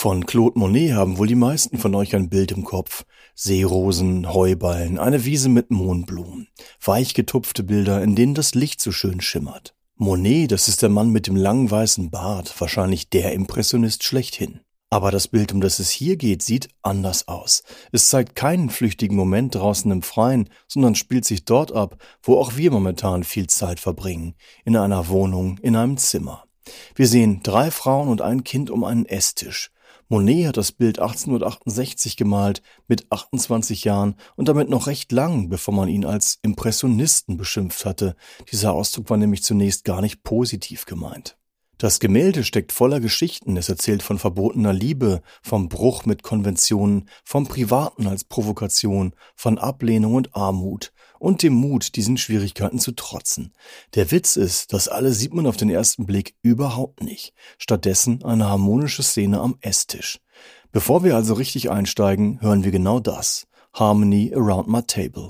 Von Claude Monet haben wohl die meisten von euch ein Bild im Kopf. Seerosen, Heuballen, eine Wiese mit Mohnblumen. Weich getupfte Bilder, in denen das Licht so schön schimmert. Monet, das ist der Mann mit dem langen weißen Bart, wahrscheinlich der Impressionist schlechthin. Aber das Bild, um das es hier geht, sieht anders aus. Es zeigt keinen flüchtigen Moment draußen im Freien, sondern spielt sich dort ab, wo auch wir momentan viel Zeit verbringen. In einer Wohnung, in einem Zimmer. Wir sehen drei Frauen und ein Kind um einen Esstisch. Monet hat das Bild 1868 gemalt, mit 28 Jahren und damit noch recht lang, bevor man ihn als Impressionisten beschimpft hatte. Dieser Ausdruck war nämlich zunächst gar nicht positiv gemeint. Das Gemälde steckt voller Geschichten. Es erzählt von verbotener Liebe, vom Bruch mit Konventionen, vom Privaten als Provokation, von Ablehnung und Armut, und dem Mut, diesen Schwierigkeiten zu trotzen. Der Witz ist, das alles sieht man auf den ersten Blick überhaupt nicht. Stattdessen eine harmonische Szene am Esstisch. Bevor wir also richtig einsteigen, hören wir genau das. Harmony Around My Table.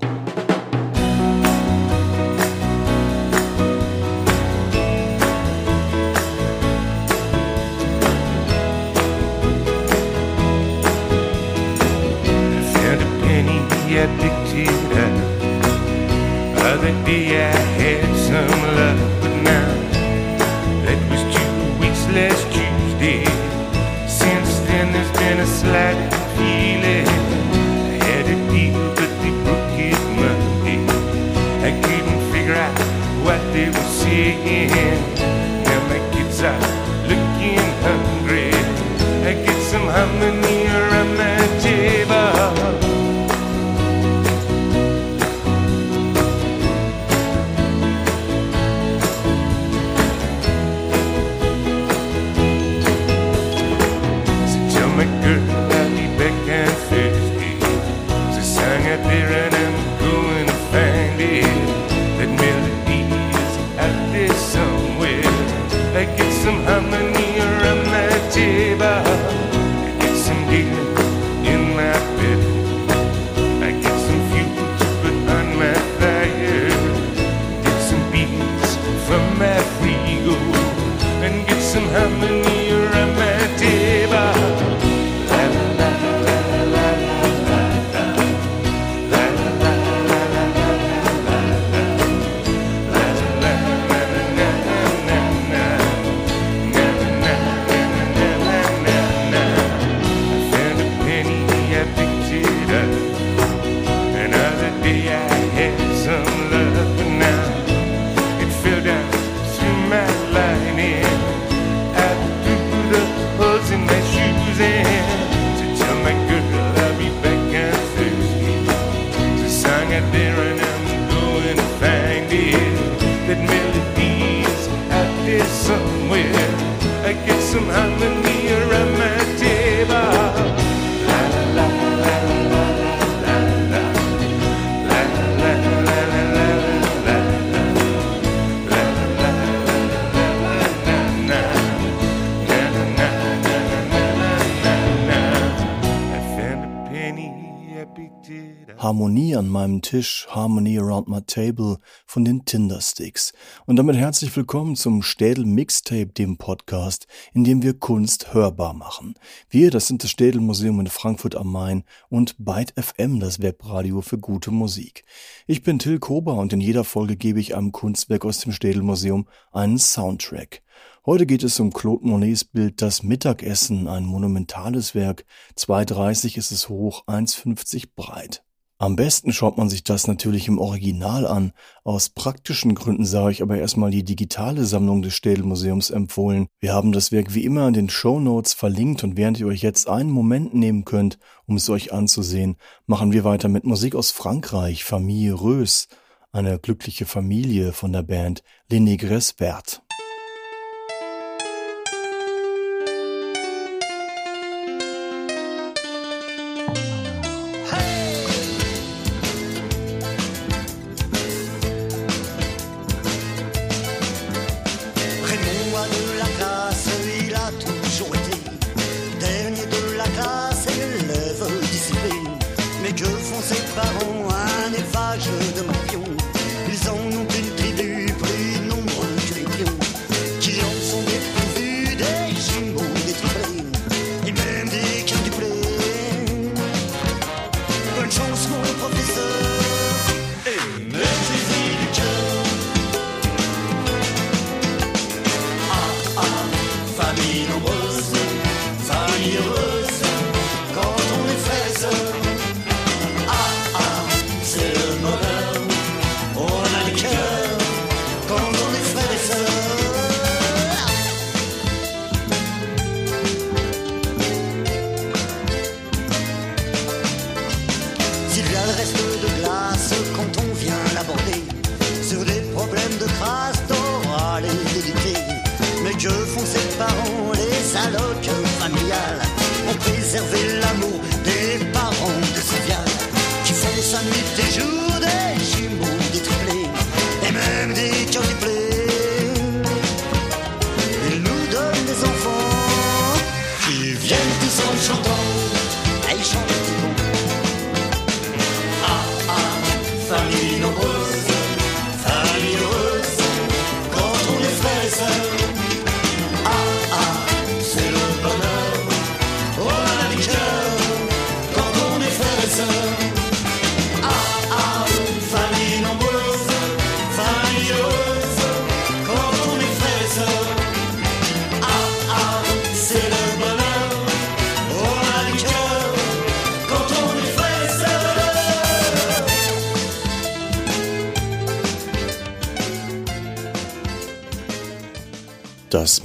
Been a slight feeling. I had a deal, but they broke it Monday. I couldn't figure out what they were saying. Now my kids are looking hungry. I get some harmony that melodies out there somewhere. I get some harmony. Harmonie an meinem Tisch, Harmony Around My Table von den Tindersticks. Und damit herzlich willkommen zum Städel Mixtape, dem Podcast, in dem wir Kunst hörbar machen. Wir, das sind das Städel Museum in Frankfurt am Main und Byte FM, das Webradio für gute Musik. Ich bin Till Kober und in jeder Folge gebe ich einem Kunstwerk aus dem Städel Museum einen Soundtrack. Heute geht es um Claude Monets Bild Das Mittagessen, ein monumentales Werk. 2,30 ist es hoch, 1,50 breit. Am besten schaut man sich das natürlich im Original an. Aus praktischen Gründen sah ich aber erstmal die digitale Sammlung des Städelmuseums empfohlen. Wir haben das Werk wie immer in den Show Notes verlinkt und während ihr euch jetzt einen Moment nehmen könnt, um es euch anzusehen, machen wir weiter mit Musik aus Frankreich, Familie Rös, eine glückliche Familie von der Band Les Negres Vertes.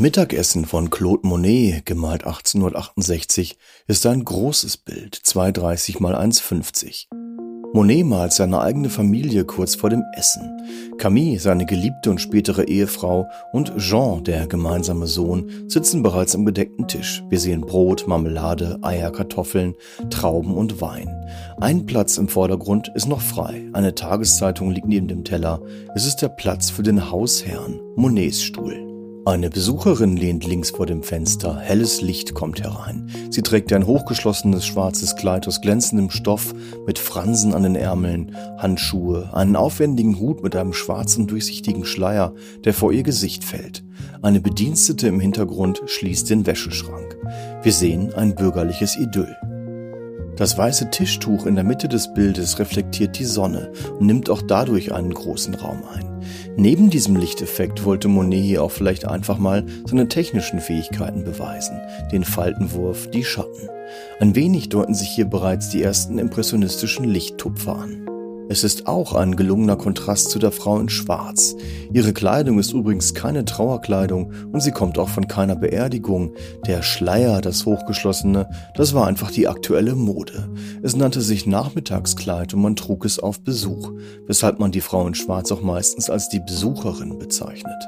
Mittagessen von Claude Monet, gemalt 1868, ist ein großes Bild, 2,30 mal 1,50. Monet malt seine eigene Familie kurz vor dem Essen. Camille, seine geliebte und spätere Ehefrau, und Jean, der gemeinsame Sohn, sitzen bereits am gedeckten Tisch. Wir sehen Brot, Marmelade, Eier, Kartoffeln, Trauben und Wein. Ein Platz im Vordergrund ist noch frei. Eine Tageszeitung liegt neben dem Teller. Es ist der Platz für den Hausherrn, Monets Stuhl. Eine Besucherin lehnt links vor dem Fenster. Helles Licht kommt herein. Sie trägt ein hochgeschlossenes schwarzes Kleid aus glänzendem Stoff mit Fransen an den Ärmeln, Handschuhe, einen aufwendigen Hut mit einem schwarzen durchsichtigen Schleier, der vor ihr Gesicht fällt. Eine Bedienstete im Hintergrund schließt den Wäscheschrank. Wir sehen ein bürgerliches Idyll. Das weiße Tischtuch in der Mitte des Bildes reflektiert die Sonne und nimmt auch dadurch einen großen Raum ein. Neben diesem Lichteffekt wollte Monet hier auch vielleicht einfach mal seine technischen Fähigkeiten beweisen, den Faltenwurf, die Schatten. Ein wenig deuten sich hier bereits die ersten impressionistischen Lichttupfer an. Es ist auch ein gelungener Kontrast zu der Frau in Schwarz. Ihre Kleidung ist übrigens keine Trauerkleidung und sie kommt auch von keiner Beerdigung. Der Schleier, das hochgeschlossene, das war einfach die aktuelle Mode. Es nannte sich Nachmittagskleid und man trug es auf Besuch, weshalb man die Frau in Schwarz auch meistens als die Besucherin bezeichnet.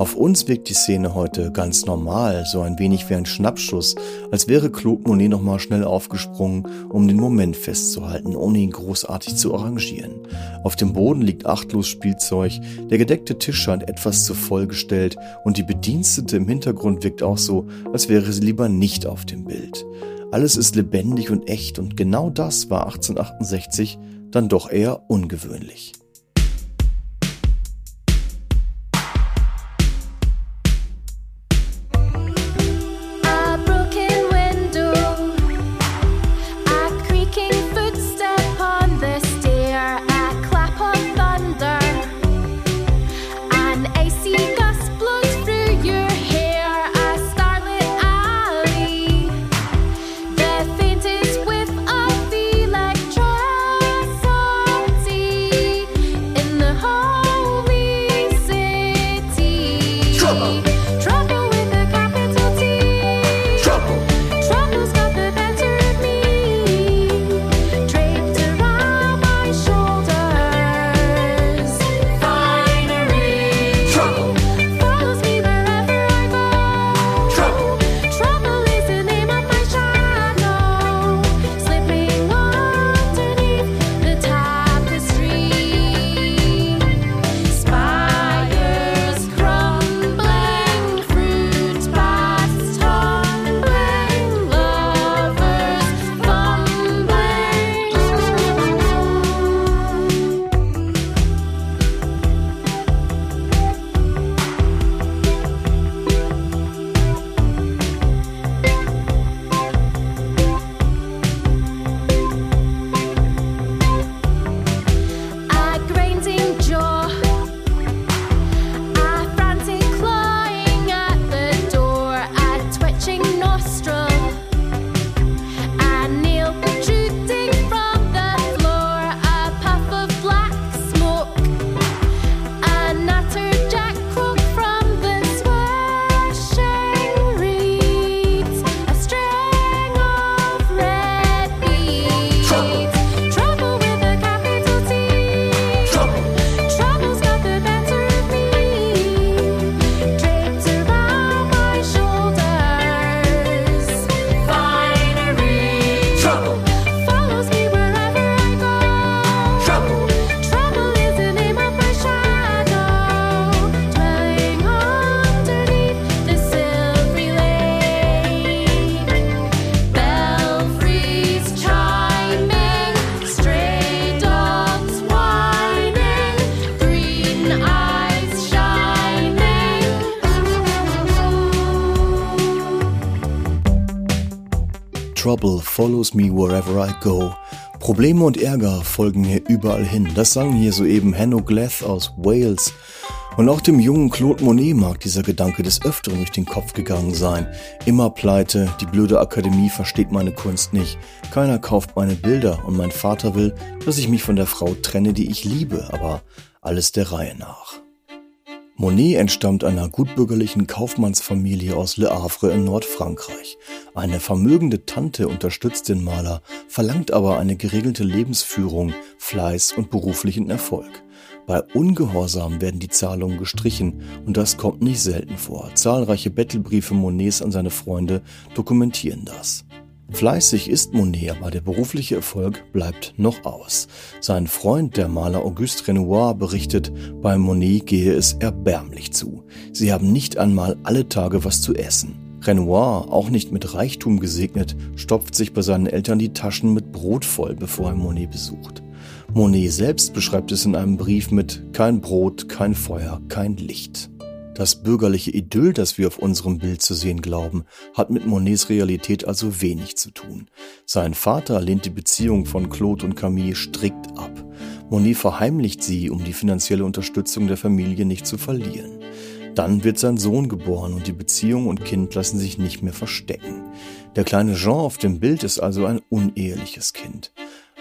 Auf uns wirkt die Szene heute ganz normal, so ein wenig wie ein Schnappschuss, als wäre Claude Monet nochmal schnell aufgesprungen, um den Moment festzuhalten, ohne ihn großartig zu arrangieren. Auf dem Boden liegt achtlos Spielzeug, der gedeckte Tisch scheint etwas zu vollgestellt und die Bedienstete im Hintergrund wirkt auch so, als wäre sie lieber nicht auf dem Bild. Alles ist lebendig und echt und genau das war 1868 dann doch eher ungewöhnlich. Follows me wherever I go. Probleme und Ärger folgen mir überall hin. Das sang hier soeben Hanno Gleth aus Wales. Und auch dem jungen Claude Monet mag dieser Gedanke des Öfteren durch den Kopf gegangen sein. Immer pleite, die blöde Akademie versteht meine Kunst nicht, keiner kauft meine Bilder und mein Vater will, dass ich mich von der Frau trenne, die ich liebe, aber alles der Reihe nach. Monet entstammt einer gutbürgerlichen Kaufmannsfamilie aus Le Havre in Nordfrankreich. Eine vermögende Tante unterstützt den Maler, verlangt aber eine geregelte Lebensführung, Fleiß und beruflichen Erfolg. Bei Ungehorsam werden die Zahlungen gestrichen und das kommt nicht selten vor. Zahlreiche Bettelbriefe Monets an seine Freunde dokumentieren das. Fleißig ist Monet, aber der berufliche Erfolg bleibt noch aus. Sein Freund, der Maler Auguste Renoir, berichtet, bei Monet gehe es erbärmlich zu. Sie haben nicht einmal alle Tage was zu essen. Renoir, auch nicht mit Reichtum gesegnet, stopft sich bei seinen Eltern die Taschen mit Brot voll, bevor er Monet besucht. Monet selbst beschreibt es in einem Brief mit kein Brot, kein Feuer, kein Licht. Das bürgerliche Idyll, das wir auf unserem Bild zu sehen glauben, hat mit Monets Realität also wenig zu tun. Sein Vater lehnt die Beziehung von Claude und Camille strikt ab. Monet verheimlicht sie, um die finanzielle Unterstützung der Familie nicht zu verlieren. Dann wird sein Sohn geboren und die Beziehung und Kind lassen sich nicht mehr verstecken. Der kleine Jean auf dem Bild ist also ein uneheliches Kind.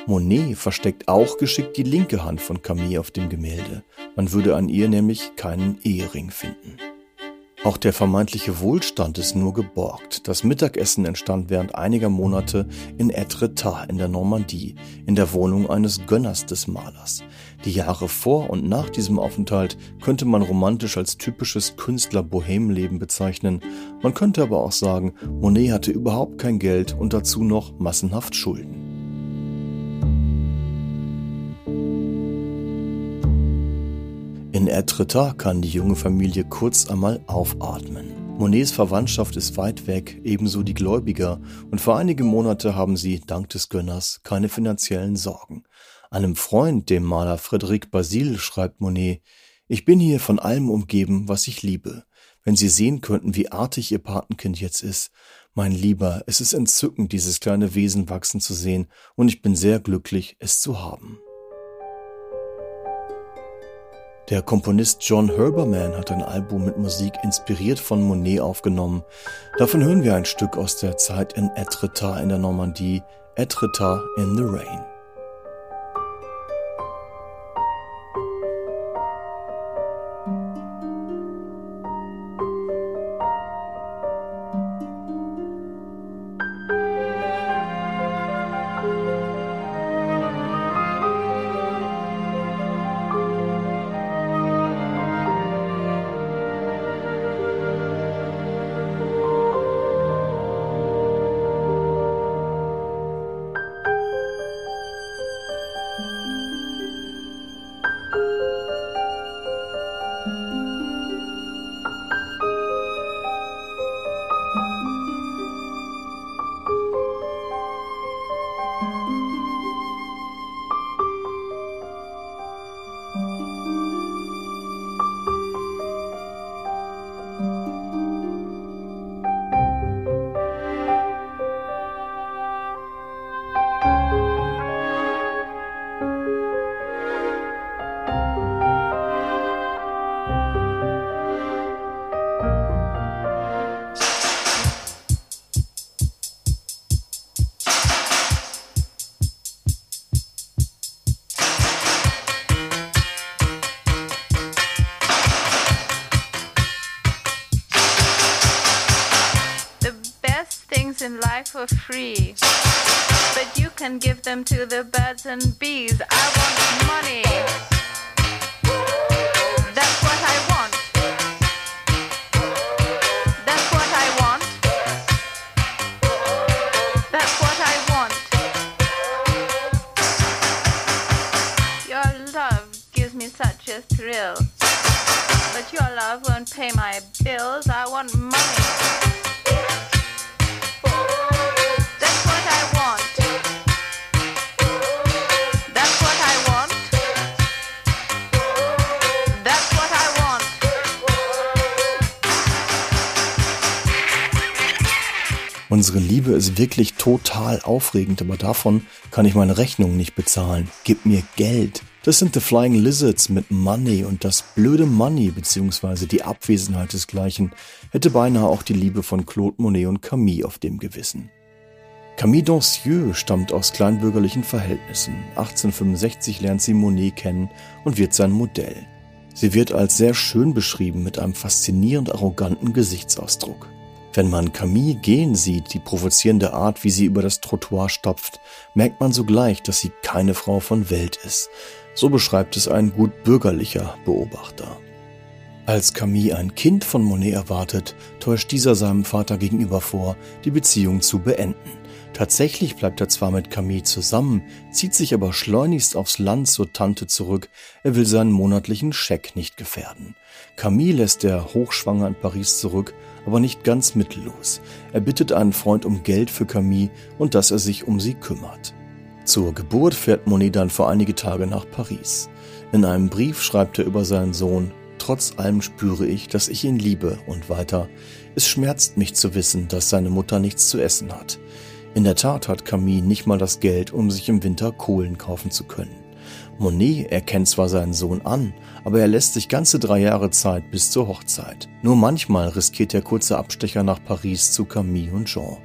Monet versteckt auch geschickt die linke Hand von Camille auf dem Gemälde. Man würde an ihr nämlich keinen Ehering finden. Auch der vermeintliche Wohlstand ist nur geborgt. Das Mittagessen entstand während einiger Monate in Etretat in der Normandie, in der Wohnung eines Gönners des Malers. Die Jahre vor und nach diesem Aufenthalt könnte man romantisch als typisches Künstler-Bohemleben bezeichnen. Man könnte aber auch sagen, Monet hatte überhaupt kein Geld und dazu noch massenhaft Schulden. In Etretat kann die junge Familie kurz einmal aufatmen. Monets Verwandtschaft ist weit weg, ebenso die Gläubiger, und für einige Monate haben sie, dank des Gönners, keine finanziellen Sorgen. Einem Freund, dem Maler Frédéric Basile, schreibt Monet, ich bin hier von allem umgeben, was ich liebe. Wenn Sie sehen könnten, wie artig Ihr Patenkind jetzt ist. Mein Lieber, es ist entzückend, dieses kleine Wesen wachsen zu sehen, und ich bin sehr glücklich, es zu haben. Der Komponist John Herberman hat ein Album mit Musik inspiriert von Monet aufgenommen. Davon hören wir ein Stück aus der Zeit in Etretat in der Normandie, Etretat in the Rain. Can give them to the birds and bees. Unsere Liebe ist wirklich total aufregend, aber davon kann ich meine Rechnung nicht bezahlen. Gib mir Geld. Das sind The Flying Lizards mit Money und das blöde Money bzw. die Abwesenheit desgleichen hätte beinahe auch die Liebe von Claude Monet und Camille auf dem Gewissen. Camille Dancieux stammt aus kleinbürgerlichen Verhältnissen. 1865 lernt sie Monet kennen und wird sein Modell. Sie wird als sehr schön beschrieben mit einem faszinierend arroganten Gesichtsausdruck. Wenn man Camille gehen sieht, die provozierende Art, wie sie über das Trottoir stopft, merkt man sogleich, dass sie keine Frau von Welt ist. So beschreibt es ein gut bürgerlicher Beobachter. Als Camille ein Kind von Monet erwartet, täuscht dieser seinem Vater gegenüber vor, die Beziehung zu beenden. Tatsächlich bleibt er zwar mit Camille zusammen, zieht sich aber schleunigst aufs Land zur Tante zurück, er will seinen monatlichen Scheck nicht gefährden. Camille lässt er hochschwanger in Paris zurück, aber nicht ganz mittellos. Er bittet einen Freund um Geld für Camille und dass er sich um sie kümmert. Zur Geburt fährt Monet dann vor einige Tage nach Paris. In einem Brief schreibt er über seinen Sohn, Trotz allem spüre ich, dass ich ihn liebe und weiter. Es schmerzt mich zu wissen, dass seine Mutter nichts zu essen hat. In der Tat hat Camille nicht mal das Geld, um sich im Winter Kohlen kaufen zu können. Monet erkennt zwar seinen Sohn an, aber er lässt sich ganze drei Jahre Zeit bis zur Hochzeit. Nur manchmal riskiert der kurze Abstecher nach Paris zu Camille und Jean.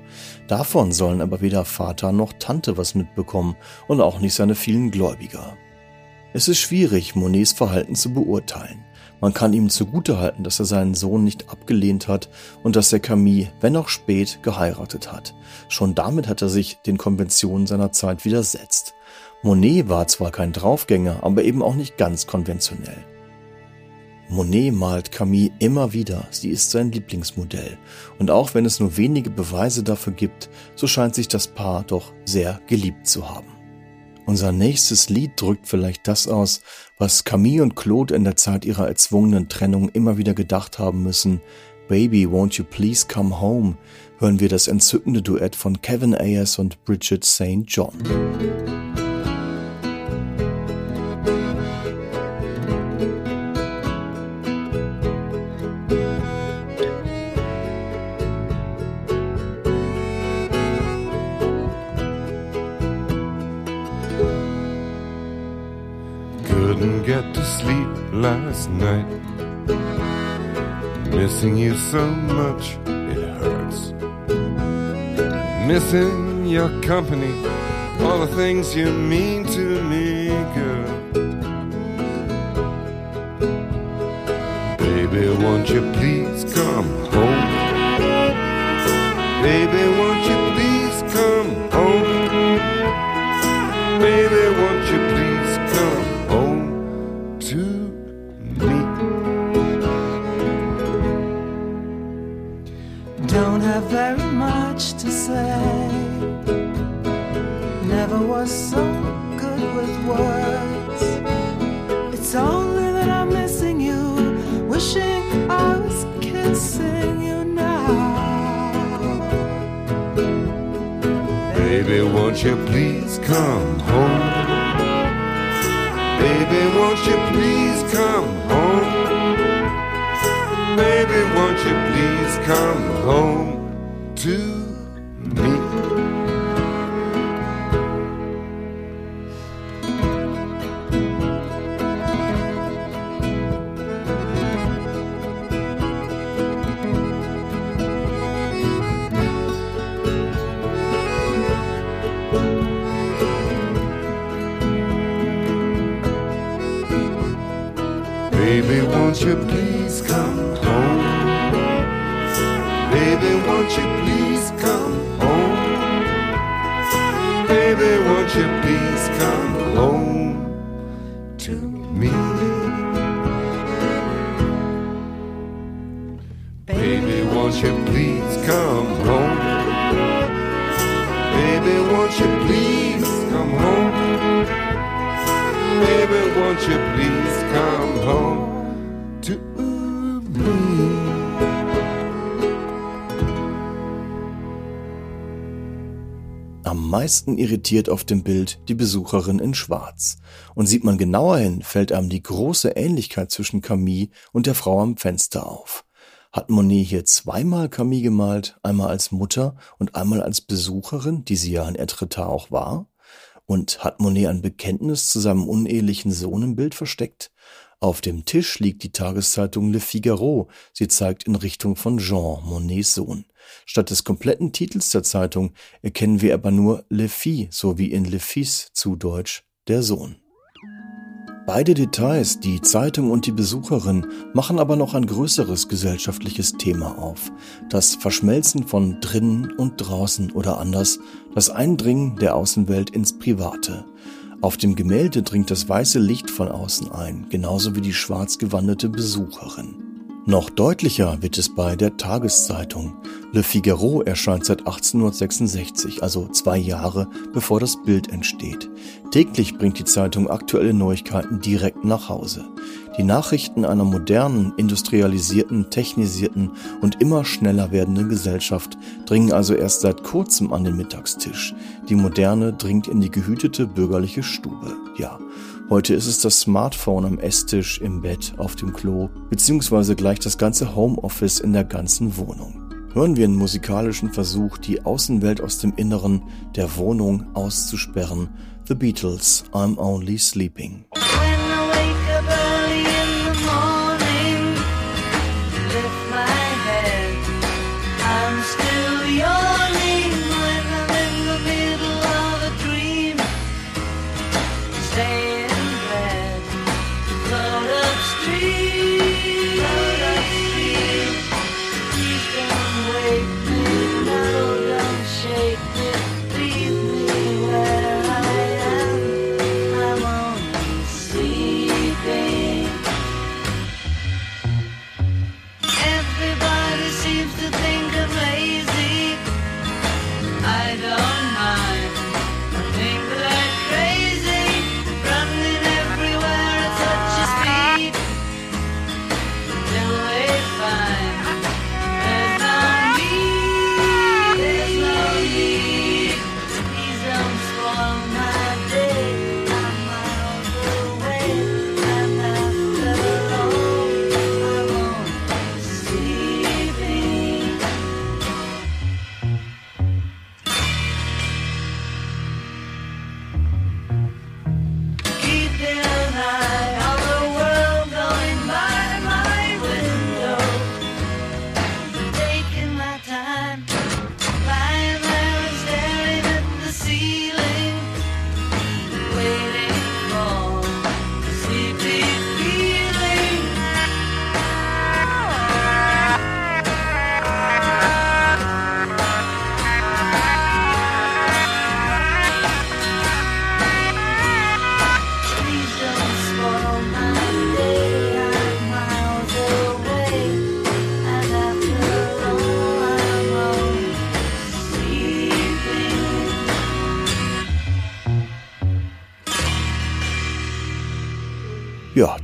Davon sollen aber weder Vater noch Tante was mitbekommen und auch nicht seine vielen Gläubiger. Es ist schwierig, Monets Verhalten zu beurteilen. Man kann ihm zugutehalten, dass er seinen Sohn nicht abgelehnt hat und dass er Camille, wenn auch spät, geheiratet hat. Schon damit hat er sich den Konventionen seiner Zeit widersetzt. Monet war zwar kein Draufgänger, aber eben auch nicht ganz konventionell. Monet malt Camille immer wieder, sie ist sein Lieblingsmodell. Und auch wenn es nur wenige Beweise dafür gibt, so scheint sich das Paar doch sehr geliebt zu haben. Unser nächstes Lied drückt vielleicht das aus, was Camille und Claude in der Zeit ihrer erzwungenen Trennung immer wieder gedacht haben müssen. Baby, won't you please come home? hören wir das entzückende Duett von Kevin Ayers und Bridget St. John. Get to sleep last night. Missing you so much, it hurts. Missing your company, all the things you mean to me, girl. Baby, won't you please come home? Baby, won't you please come home? Baby, won't you please come home? Baby, won't you please come home to me? Baby, won't you please come home? Baby, won't you please come home? Baby, won't you please come home to Am meisten irritiert auf dem Bild die Besucherin in Schwarz. Und sieht man genauer hin, fällt einem die große Ähnlichkeit zwischen Camille und der Frau am Fenster auf. Hat Monet hier zweimal Camille gemalt, einmal als Mutter und einmal als Besucherin, die sie ja in Etretat auch war? Und hat Monet ein Bekenntnis zu seinem unehelichen Sohn im Bild versteckt? Auf dem Tisch liegt die Tageszeitung Le Figaro. Sie zeigt in Richtung von Jean, Monets Sohn. Statt des kompletten Titels der Zeitung erkennen wir aber nur Le Fils sowie in Le Fils zu Deutsch der Sohn. Beide Details, die Zeitung und die Besucherin, machen aber noch ein größeres gesellschaftliches Thema auf. Das Verschmelzen von drinnen und draußen oder anders, das Eindringen der Außenwelt ins Private. Auf dem Gemälde dringt das weiße Licht von außen ein, genauso wie die schwarz gewandete Besucherin. Noch deutlicher wird es bei der Tageszeitung. Le Figaro erscheint seit 1866, also zwei Jahre bevor das Bild entsteht. Täglich bringt die Zeitung aktuelle Neuigkeiten direkt nach Hause. Die Nachrichten einer modernen, industrialisierten, technisierten und immer schneller werdenden Gesellschaft dringen also erst seit kurzem an den Mittagstisch. Die Moderne dringt in die gehütete bürgerliche Stube. Ja, Heute ist es das Smartphone am Esstisch, im Bett, auf dem Klo, beziehungsweise gleich das ganze Homeoffice in der ganzen Wohnung. Hören wir einen musikalischen Versuch, die Außenwelt aus dem Inneren der Wohnung auszusperren. The Beatles, I'm Only Sleeping.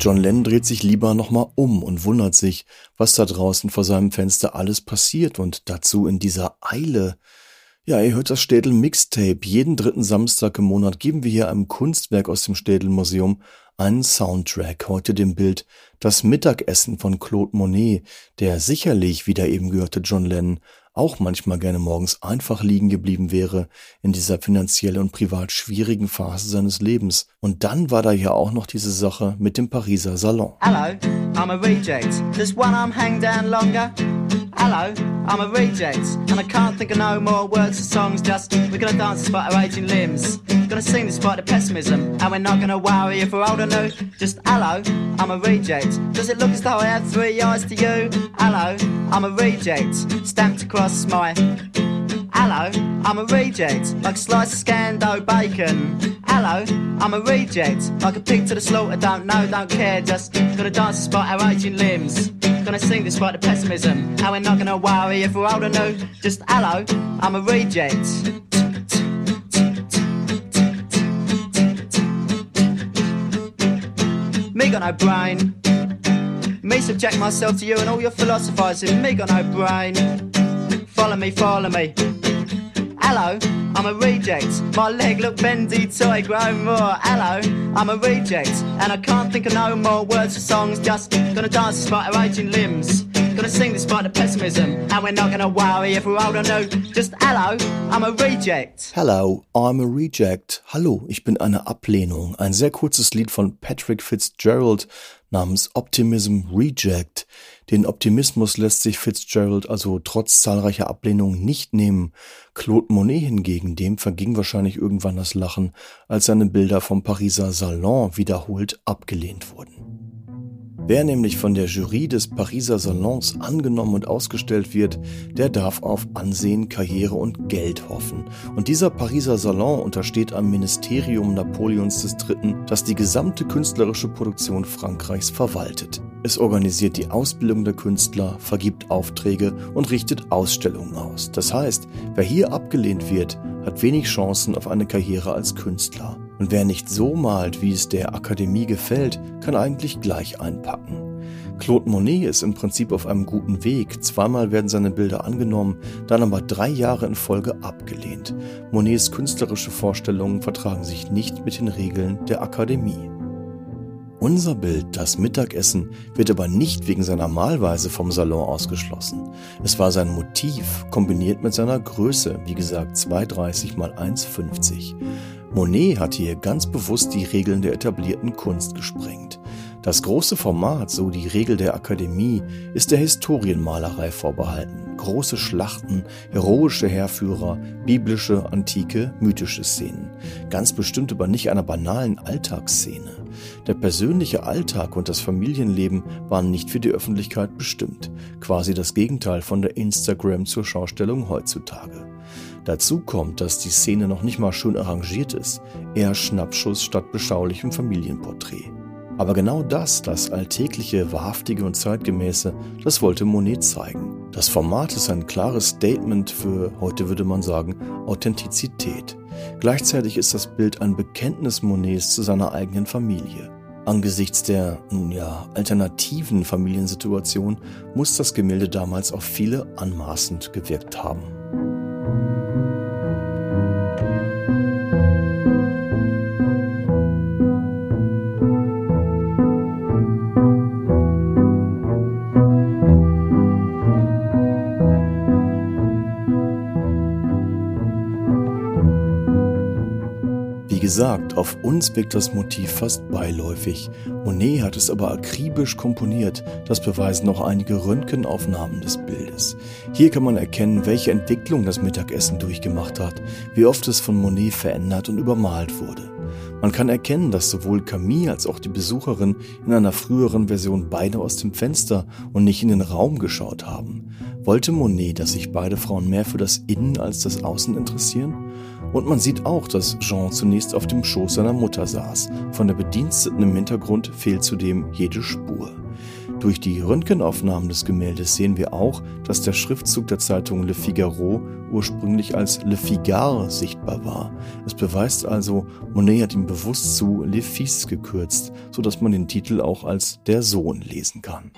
John Lennon dreht sich lieber nochmal um und wundert sich, was da draußen vor seinem Fenster alles passiert und dazu in dieser Eile. Ja, ihr hört das Städel Mixtape. Jeden dritten Samstag im Monat geben wir hier einem Kunstwerk aus dem Städel Museum einen Soundtrack. Heute dem Bild Das Mittagessen von Claude Monet, der sicherlich, wie der eben gehörte John Lennon, auch manchmal gerne morgens einfach liegen geblieben wäre in dieser finanziell und privat schwierigen Phase seines Lebens. Und dann war da ja auch noch diese Sache mit dem Pariser Salon. Hello, I'm a reject. Does one arm hang down longer? Hello, I'm a reject, and I can't think of no more words or songs. Just we're gonna dance despite our aging limbs, gonna sing despite the pessimism, and we're not gonna worry if we're old or new. Just hello, I'm a reject. Does it look as though I have three eyes to you? Hello, I'm a reject, stamped across my. Hello, I'm a reject, like a slice of scando bacon. Hello, I'm a reject, like a pig to the slaughter. Don't know, don't care, just gonna dance despite our aging limbs. Gonna sing despite the pessimism. How we're not gonna worry if we're old or new. Just hello, I'm a reject. Me got no brain. Me subject myself to you and all your philosophizing. Me got no brain. Follow me, follow me. Hello, I'm a reject. My leg look bendy till I grow more. Hello, I'm a reject. And I can't think of no more words or songs. Just gonna dance despite our aging limbs. Gonna sing despite the pessimism. And we're not gonna worry if we're old or new. Just hello, I'm a reject. Hello, I'm a Reject. Hallo, ich bin eine Ablehnung. Ein sehr kurzes Lied von Patrick Fitzgerald namens Optimism Reject. Den Optimismus lässt sich Fitzgerald also trotz zahlreicher Ablehnungen nicht nehmen. Claude Monet hingegen, dem verging wahrscheinlich irgendwann das Lachen, als seine Bilder vom Pariser Salon wiederholt abgelehnt wurden. Wer nämlich von der Jury des Pariser Salons angenommen und ausgestellt wird, der darf auf Ansehen, Karriere und Geld hoffen. Und dieser Pariser Salon untersteht am Ministerium Napoleons III., das die gesamte künstlerische Produktion Frankreichs verwaltet. Es organisiert die Ausbildung der Künstler, vergibt Aufträge und richtet Ausstellungen aus. Das heißt, wer hier abgelehnt wird, hat wenig Chancen auf eine Karriere als Künstler. Und wer nicht so malt, wie es der Akademie gefällt, kann eigentlich gleich einpacken. Claude Monet ist im Prinzip auf einem guten Weg. Zweimal werden seine Bilder angenommen, dann aber drei Jahre in Folge abgelehnt. Monets künstlerische Vorstellungen vertragen sich nicht mit den Regeln der Akademie. Unser Bild, das Mittagessen, wird aber nicht wegen seiner Malweise vom Salon ausgeschlossen. Es war sein Motiv, kombiniert mit seiner Größe, wie gesagt 2,30 mal 1,50. Monet hat hier ganz bewusst die Regeln der etablierten Kunst gesprengt. Das große Format, so die Regel der Akademie, ist der Historienmalerei vorbehalten. Große Schlachten, heroische Heerführer, biblische, antike, mythische Szenen. Ganz bestimmt aber nicht einer banalen Alltagsszene. Der persönliche Alltag und das Familienleben waren nicht für die Öffentlichkeit bestimmt. Quasi das Gegenteil von der Instagram zur Schaustellung heutzutage. Dazu kommt, dass die Szene noch nicht mal schön arrangiert ist, eher Schnappschuss statt beschaulichem Familienporträt. Aber genau das, das Alltägliche, Wahrhaftige und Zeitgemäße, das wollte Monet zeigen. Das Format ist ein klares Statement für, heute würde man sagen, Authentizität. Gleichzeitig ist das Bild ein Bekenntnis Monets zu seiner eigenen Familie. Angesichts der, nun ja, alternativen Familiensituation muss das Gemälde damals auf viele anmaßend gewirkt haben. Gesagt, auf uns wirkt das Motiv fast beiläufig. Monet hat es aber akribisch komponiert, das beweisen auch einige Röntgenaufnahmen des Bildes. Hier kann man erkennen, welche Entwicklung das Mittagessen durchgemacht hat, wie oft es von Monet verändert und übermalt wurde. Man kann erkennen, dass sowohl Camille als auch die Besucherin in einer früheren Version beide aus dem Fenster und nicht in den Raum geschaut haben. Wollte Monet, dass sich beide Frauen mehr für das Innen als das Außen interessieren? Und man sieht auch, dass Jean zunächst auf dem Schoß seiner Mutter saß. Von der Bediensteten im Hintergrund fehlt zudem jede Spur. Durch die Röntgenaufnahmen des Gemäldes sehen wir auch, dass der Schriftzug der Zeitung Le Figaro ursprünglich als Le Figare sichtbar war. Es beweist also, Monet hat ihn bewusst zu Le Fils gekürzt, sodass man den Titel auch als der Sohn lesen kann.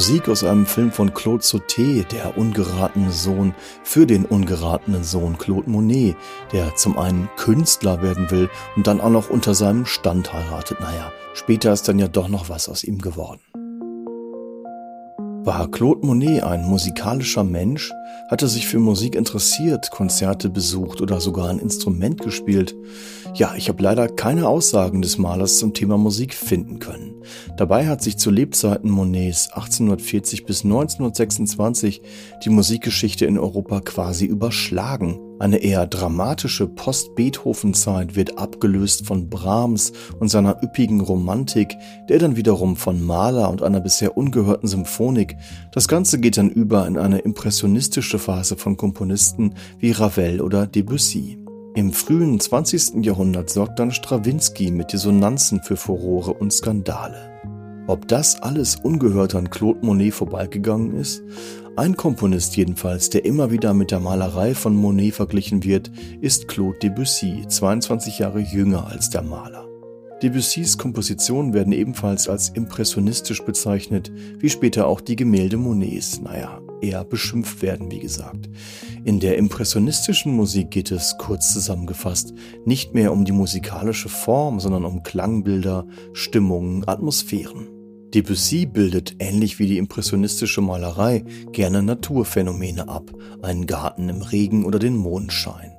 Musik aus einem Film von Claude Sauté, der ungeratene Sohn für den ungeratenen Sohn Claude Monet, der zum einen Künstler werden will und dann auch noch unter seinem Stand heiratet. Naja, später ist dann ja doch noch was aus ihm geworden. War Claude Monet ein musikalischer Mensch? Hat er sich für Musik interessiert, Konzerte besucht oder sogar ein Instrument gespielt? Ja, ich habe leider keine Aussagen des Malers zum Thema Musik finden können. Dabei hat sich zu Lebzeiten Monets 1840 bis 1926 die Musikgeschichte in Europa quasi überschlagen. Eine eher dramatische Post-Beethoven-Zeit wird abgelöst von Brahms und seiner üppigen Romantik, der dann wiederum von Mahler und einer bisher ungehörten Symphonik. Das Ganze geht dann über in eine impressionistische Phase von Komponisten wie Ravel oder Debussy. Im frühen 20. Jahrhundert sorgt dann Strawinski mit Dissonanzen für Furore und Skandale. Ob das alles ungehört an Claude Monet vorbeigegangen ist? Ein Komponist jedenfalls, der immer wieder mit der Malerei von Monet verglichen wird, ist Claude Debussy, 22 Jahre jünger als der Maler. Debussys Kompositionen werden ebenfalls als impressionistisch bezeichnet, wie später auch die Gemälde Monets, naja, eher beschimpft werden, wie gesagt. In der impressionistischen Musik geht es, kurz zusammengefasst, nicht mehr um die musikalische Form, sondern um Klangbilder, Stimmungen, Atmosphären. Debussy bildet, ähnlich wie die impressionistische Malerei, gerne Naturphänomene ab, einen Garten im Regen oder den Mondschein.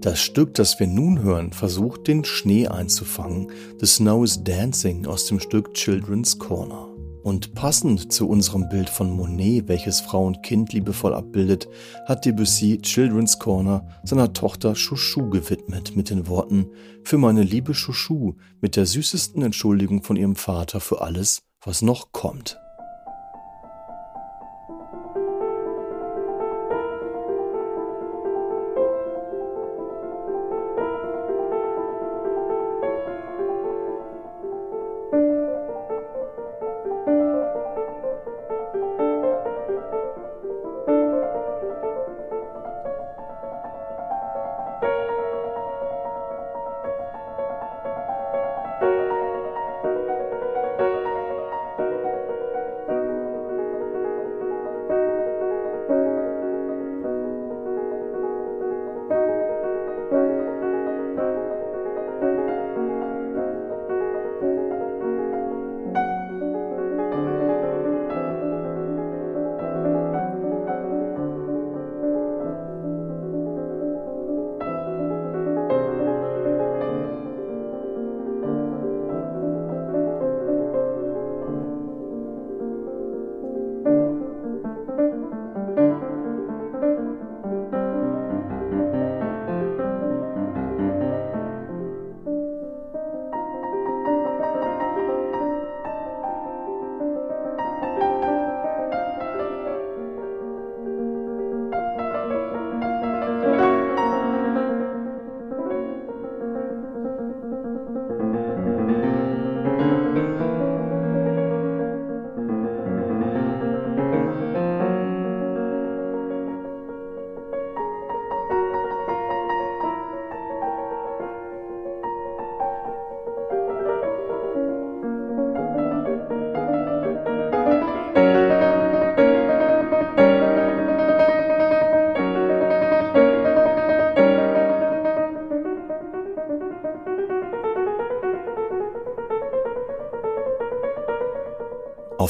Das Stück, das wir nun hören, versucht den Schnee einzufangen, The Snow is Dancing aus dem Stück Children's Corner. Und passend zu unserem Bild von Monet, welches Frau und Kind liebevoll abbildet, hat Debussy Children's Corner seiner Tochter Chouchou gewidmet mit den Worten Für meine liebe Chouchou mit der süßesten Entschuldigung von ihrem Vater für alles, was noch kommt.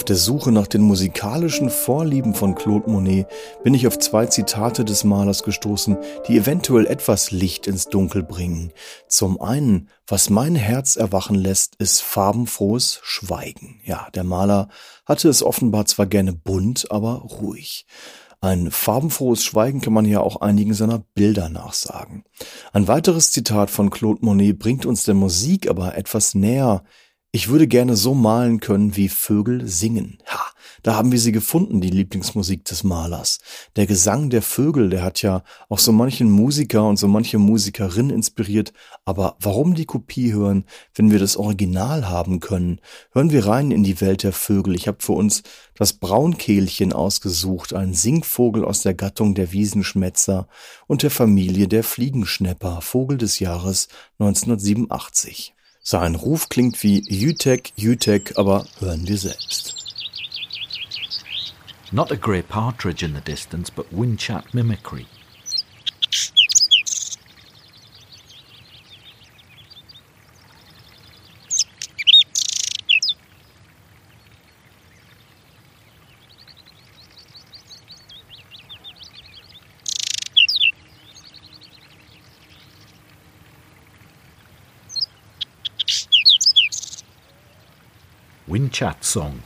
Auf der Suche nach den musikalischen Vorlieben von Claude Monet bin ich auf zwei Zitate des Malers gestoßen, die eventuell etwas Licht ins Dunkel bringen. Zum einen, was mein Herz erwachen lässt, ist farbenfrohes Schweigen. Ja, der Maler hatte es offenbar zwar gerne bunt, aber ruhig. Ein farbenfrohes Schweigen kann man ja auch einigen seiner Bilder nachsagen. Ein weiteres Zitat von Claude Monet bringt uns der Musik aber etwas näher. Ich würde gerne so malen können, wie Vögel singen. Ha, da haben wir sie gefunden, die Lieblingsmusik des Malers. Der Gesang der Vögel, der hat ja auch so manchen Musiker und so manche Musikerin inspiriert. Aber warum die Kopie hören, wenn wir das Original haben können? Hören wir rein in die Welt der Vögel. Ich habe für uns das Braunkehlchen ausgesucht, ein Singvogel aus der Gattung der Wiesenschmätzer und der Familie der Fliegenschnepper, Vogel des Jahres 1987. Sein Ruf klingt wie Jütek, Jütek, aber hören wir selbst. Not a grey partridge in the distance, but wind-chat mimicry. Wind Chat Song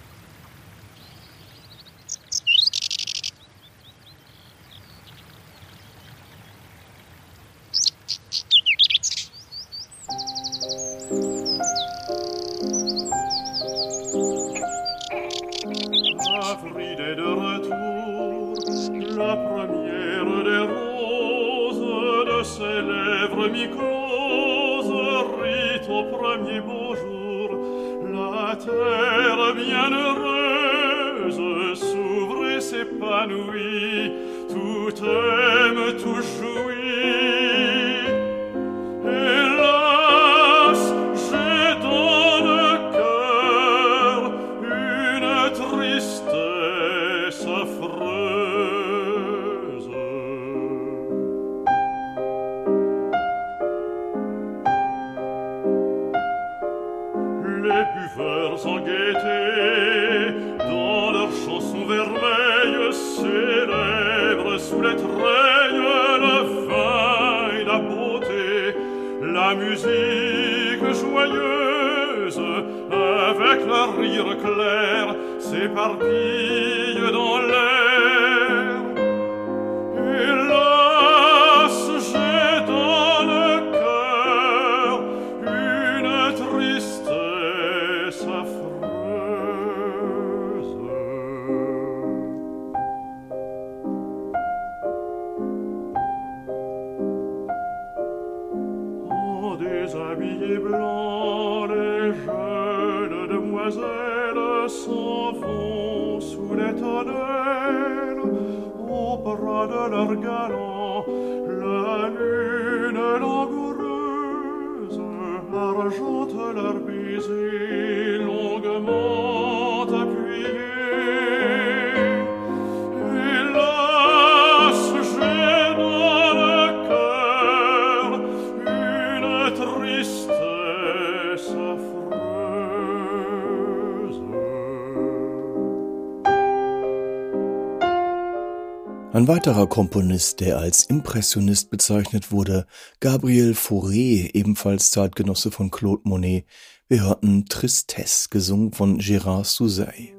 Ein weiterer Komponist, der als Impressionist bezeichnet wurde, Gabriel Fauré, ebenfalls Zeitgenosse von Claude Monet. Wir hörten Tristesse, gesungen von Gérard Souzay.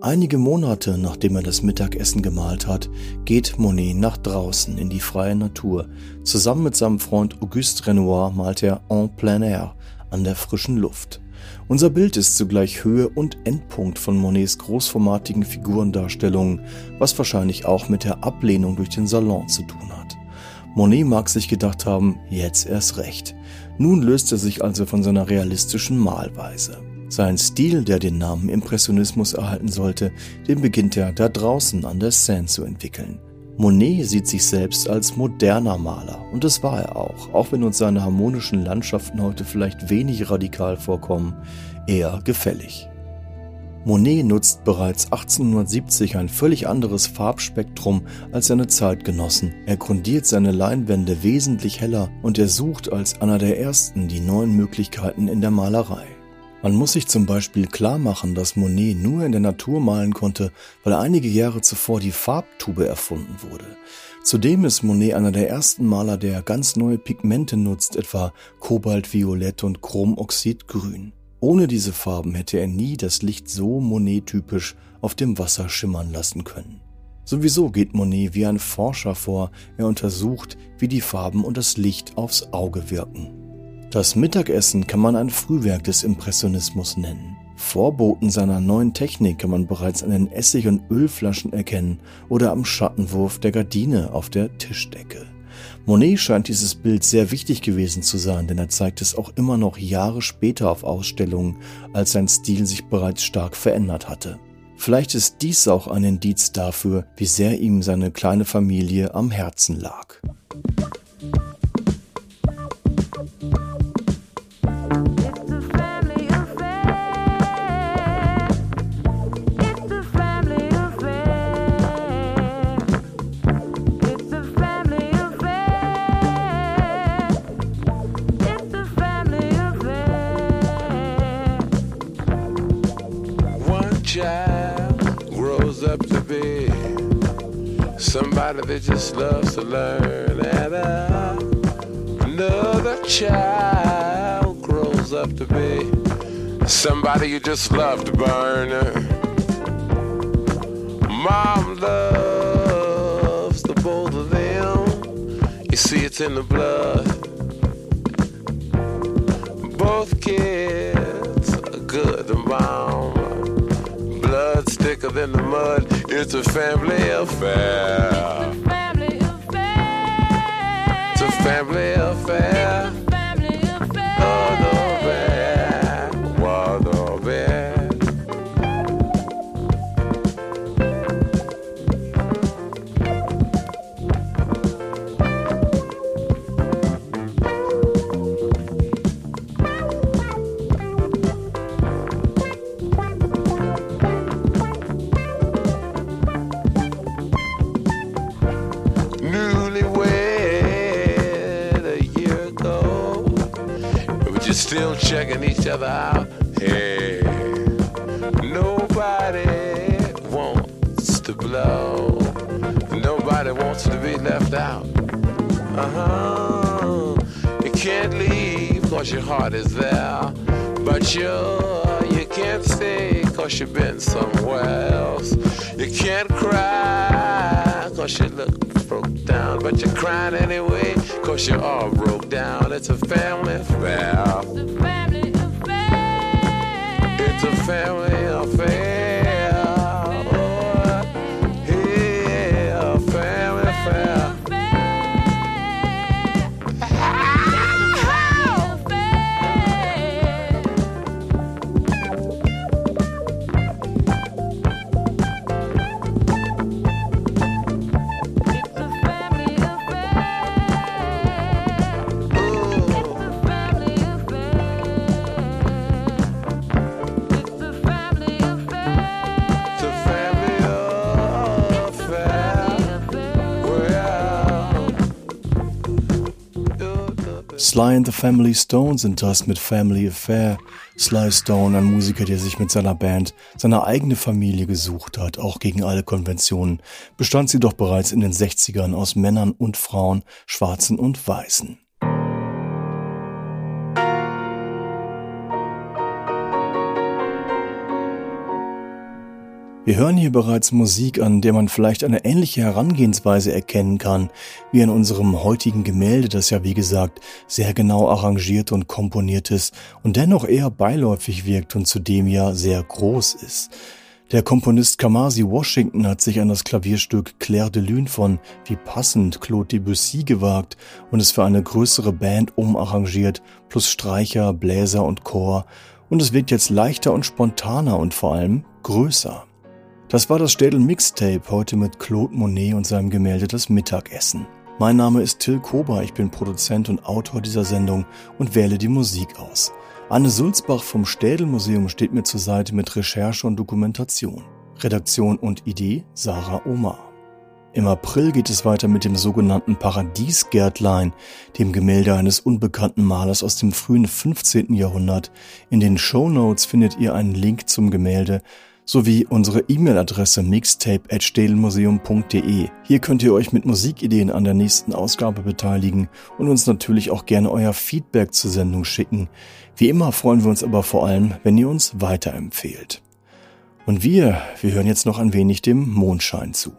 Einige Monate nachdem er das Mittagessen gemalt hat, geht Monet nach draußen in die freie Natur. Zusammen mit seinem Freund Auguste Renoir malt er en plein air, an der frischen Luft. Unser Bild ist zugleich Höhe und Endpunkt von Monets großformatigen Figurendarstellungen, was wahrscheinlich auch mit der Ablehnung durch den Salon zu tun hat. Monet mag sich gedacht haben, jetzt erst recht. Nun löst er sich also von seiner realistischen Malweise. Sein Stil, der den Namen Impressionismus erhalten sollte, den beginnt er da draußen an der Seine zu entwickeln. Monet sieht sich selbst als moderner Maler und das war er auch, auch wenn uns seine harmonischen Landschaften heute vielleicht wenig radikal vorkommen, eher gefällig. Monet nutzt bereits 1870 ein völlig anderes Farbspektrum als seine Zeitgenossen. Er grundiert seine Leinwände wesentlich heller und er sucht als einer der ersten die neuen Möglichkeiten in der Malerei. Man muss sich zum Beispiel klar machen, dass Monet nur in der Natur malen konnte, weil einige Jahre zuvor die Farbtube erfunden wurde. Zudem ist Monet einer der ersten Maler, der ganz neue Pigmente nutzt, etwa Kobaltviolett und Chromoxidgrün. Ohne diese Farben hätte er nie das Licht so Monet-typisch auf dem Wasser schimmern lassen können. Sowieso geht Monet wie ein Forscher vor, er untersucht, wie die Farben und das Licht aufs Auge wirken. Das Mittagessen kann man ein Frühwerk des Impressionismus nennen. Vorboten seiner neuen Technik kann man bereits an den Essig- und Ölflaschen erkennen oder am Schattenwurf der Gardine auf der Tischdecke. Monet scheint dieses Bild sehr wichtig gewesen zu sein, denn er zeigt es auch immer noch Jahre später auf Ausstellungen, als sein Stil sich bereits stark verändert hatte. Vielleicht ist dies auch ein Indiz dafür, wie sehr ihm seine kleine Familie am Herzen lag. That just loves to learn, and uh, another child grows up to be somebody you just love to burn. Mom loves the both of them. You see, it's in the blood. Both kids are good and bomb. Thicker than the mud. It's a family affair. Family affair. It's a family affair. Still checking each other out. Hey, nobody wants to blow. Nobody wants to be left out. Uh huh. You can't leave cause your heart is there. But you, you can't stay cause you've been somewhere else. You can't cry cause you look broke down. But you're crying anyway cause you're all broke down. It's a family affair. The family affair. It's a family Sly and the Family Stone sind das mit Family Affair. Sly Stone, ein Musiker, der sich mit seiner Band seine eigene Familie gesucht hat, auch gegen alle Konventionen, bestand sie doch bereits in den 60ern aus Männern und Frauen, Schwarzen und Weißen. Wir hören hier bereits Musik, an der man vielleicht eine ähnliche Herangehensweise erkennen kann, wie an unserem heutigen Gemälde, das ja wie gesagt sehr genau arrangiert und komponiert ist und dennoch eher beiläufig wirkt und zudem ja sehr groß ist. Der Komponist Kamasi Washington hat sich an das Klavierstück Claire de Lune von Wie passend Claude Debussy gewagt und es für eine größere Band umarrangiert, plus Streicher, Bläser und Chor, und es wirkt jetzt leichter und spontaner und vor allem größer. Das war das Städel Mixtape heute mit Claude Monet und seinem Gemälde Das Mittagessen. Mein Name ist Till Kober, ich bin Produzent und Autor dieser Sendung und wähle die Musik aus. Anne Sulzbach vom Städel Museum steht mir zur Seite mit Recherche und Dokumentation. Redaktion und Idee Sarah Omar. Im April geht es weiter mit dem sogenannten Paradiesgärtlein, dem Gemälde eines unbekannten Malers aus dem frühen 15. Jahrhundert. In den Show Notes findet ihr einen Link zum Gemälde sowie unsere E-Mail-Adresse mixtape.städelmuseum.de. Hier könnt ihr euch mit Musikideen an der nächsten Ausgabe beteiligen und uns natürlich auch gerne euer Feedback zur Sendung schicken. Wie immer freuen wir uns aber vor allem, wenn ihr uns weiterempfehlt. Und wir, wir hören jetzt noch ein wenig dem Mondschein zu.